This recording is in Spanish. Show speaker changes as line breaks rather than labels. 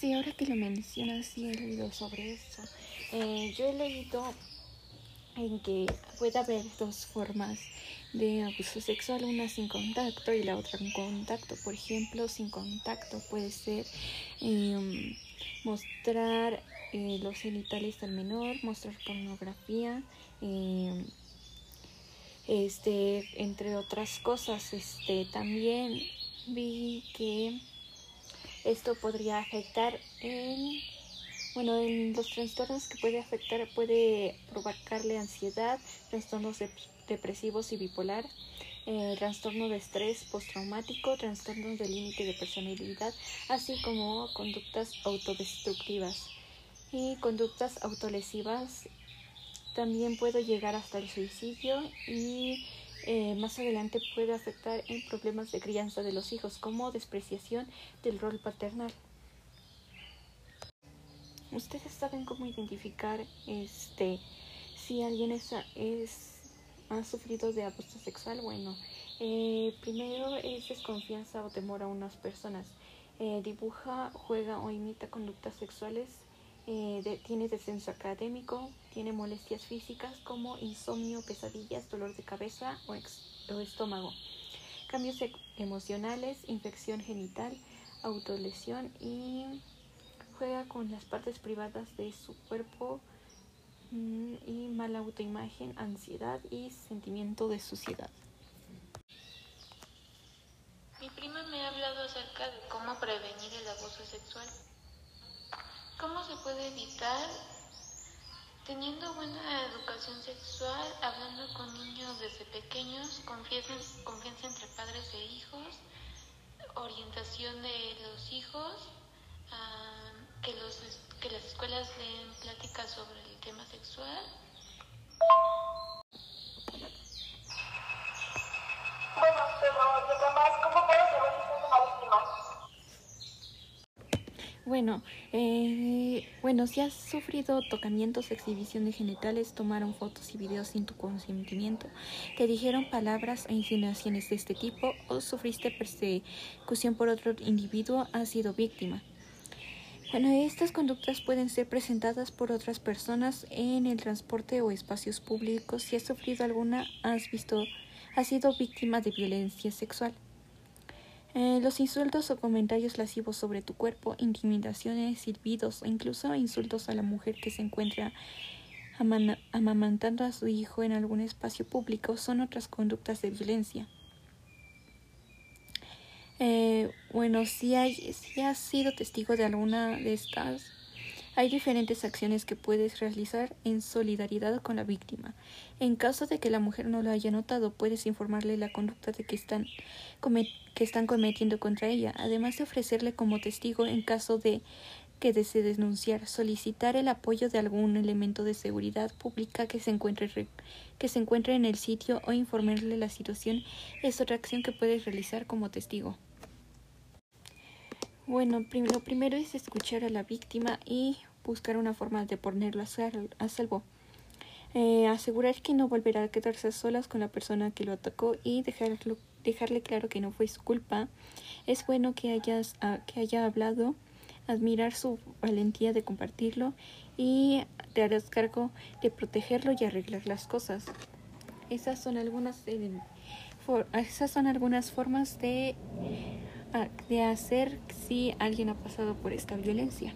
que lo mencionas, sí he leído sobre eso. Eh, yo he leído en que puede haber dos formas de abuso sexual, una sin contacto y la otra con contacto. Por ejemplo, sin contacto puede ser em, mostrar eh, los genitales al menor, mostrar pornografía, em, este, entre otras cosas. Este, también vi que esto podría afectar en bueno, en los trastornos que puede afectar puede provocarle ansiedad, trastornos depresivos y bipolar, eh, trastorno de estrés postraumático, trastornos de límite de personalidad, así como conductas autodestructivas y conductas autolesivas. También puede llegar hasta el suicidio y eh, más adelante puede afectar en problemas de crianza de los hijos como despreciación del rol paternal. Ustedes saben cómo identificar este si alguien es, ha sufrido de abuso sexual. Bueno, eh, primero es desconfianza o temor a unas personas. Eh, dibuja, juega o imita conductas sexuales. Eh, tiene descenso académico, tiene molestias físicas como insomnio, pesadillas, dolor de cabeza o, estómago, cambios e-, emocionales, infección genital, autolesión y juega con las partes privadas de su cuerpo mm, y mala autoimagen, ansiedad y sentimiento de suciedad.
Mi prima me ha hablado acerca de cómo prevenir el abuso sexual. ¿Cómo se puede evitar? Teniendo buena educación sexual, hablando con niños desde pequeños, confianza, entre padres e hijos, orientación de los hijos, que, los, que las escuelas den pláticas sobre el tema sexual.
Bueno,
eh, bueno, si has sufrido tocamientos, exhibiciones genitales, tomaron fotos y videos sin tu consentimiento, te dijeron palabras e insinuaciones de este tipo o sufriste persecución por otro individuo, has sido víctima. Bueno, estas conductas pueden ser presentadas por otras personas en el transporte o espacios públicos. Si has sufrido alguna, has visto, has sido víctima de violencia sexual. Eh, los insultos o comentarios lascivos sobre tu cuerpo, intimidaciones, silbidos o incluso insultos a la mujer que se encuentra amamantando a su hijo en algún espacio público son otras conductas de violencia. Eh, bueno, si, hay, si has sido testigo de alguna de estas, hay diferentes acciones que puedes realizar en solidaridad con la víctima. En caso de que la mujer no lo haya notado, puedes informarle la conducta de que están, cometiendo contra ella, además de ofrecerle como testigo en caso de que desee denunciar, solicitar el apoyo de algún elemento de seguridad pública que se encuentre, que se encuentre en el sitio o informarle la situación es otra acción que puedes realizar como testigo. Bueno, lo primero es escuchar a la víctima y buscar una forma de ponerlo a salvo. Eh, asegurar que no volverá a quedarse a solas con la persona que lo atacó y dejarlo, dejarle claro que no fue su culpa. Es bueno que, hayas, ah, que haya hablado, admirar su valentía de compartirlo y te harás cargo de protegerlo y arreglar las cosas. Esas son algunas, esas son algunas formas de de hacer si alguien ha pasado por esta violencia.